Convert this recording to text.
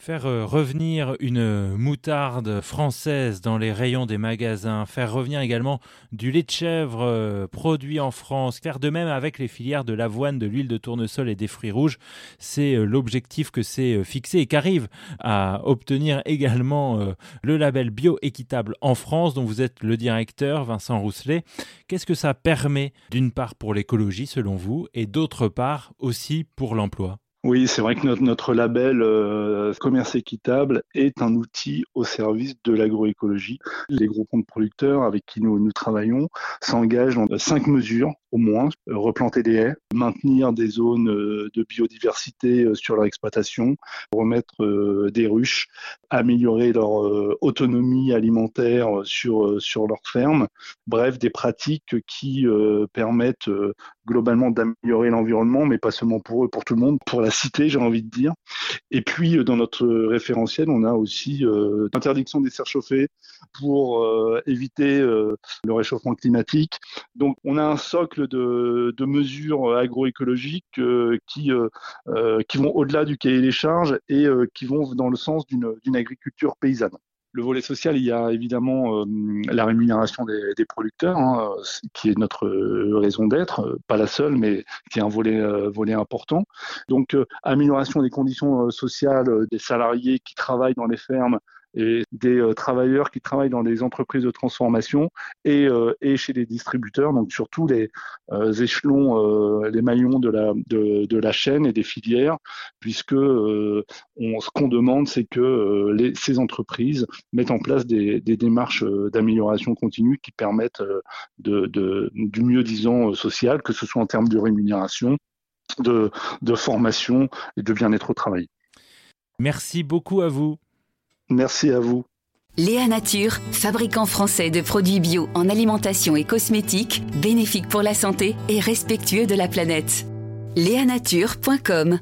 Faire euh, revenir une moutarde française dans les rayons des magasins, faire revenir également du lait de chèvre euh, produit en France, faire de même avec les filières de l'avoine, de l'huile de tournesol et des fruits rouges, c'est euh, l'objectif que c'est fixé et qu'arrive à obtenir également le label bio équitable en France dont vous êtes le directeur, Vincent Rousselet. Qu'est-ce que ça permet d'une part pour l'écologie selon vous et d'autre part aussi pour l'emploi? Oui, c'est vrai que notre, notre label euh, commerce équitable est un outil au service de l'agroécologie. Les groupements de producteurs avec qui nous, nous travaillons s'engagent dans cinq mesures au moins, euh, replanter des haies, maintenir des zones euh, de biodiversité sur leur exploitation, remettre des ruches, améliorer leur autonomie alimentaire sur, sur leur ferme. Bref, des pratiques qui permettent globalement d'améliorer l'environnement, mais pas seulement pour eux, pour tout le monde, pour la cité, j'ai envie de dire. Et puis, euh, dans notre référentiel, on a aussi euh, l'interdiction des serres chauffées pour euh, éviter le réchauffement climatique. Donc, on a un socle de, mesures agroécologiques qui, qui vont au-delà du cahier des charges et qui vont dans le sens d'une agriculture paysanne. Le volet social, il y a évidemment euh, la rémunération des, producteurs, hein, qui est notre euh, raison d'être, euh, pas la seule, mais qui est un volet, volet important. Donc, amélioration des conditions sociales des salariés qui travaillent dans les fermes et des euh, travailleurs qui travaillent dans des entreprises de transformation et, euh, et chez les distributeurs, donc surtout les euh, échelons, les maillons de la, de, la chaîne et des filières, puisque on, ce qu'on demande, c'est que ces entreprises mettent en place des, des démarches d'amélioration continue qui permettent de, de, du mieux-disant social, que ce soit en termes de rémunération, de, de formation et de bien-être au travail. Merci beaucoup à vous. Merci à vous. Léa Nature, fabricant français de produits bio en alimentation et cosmétiques, bénéfique pour la santé et respectueux de la planète. Léanature.com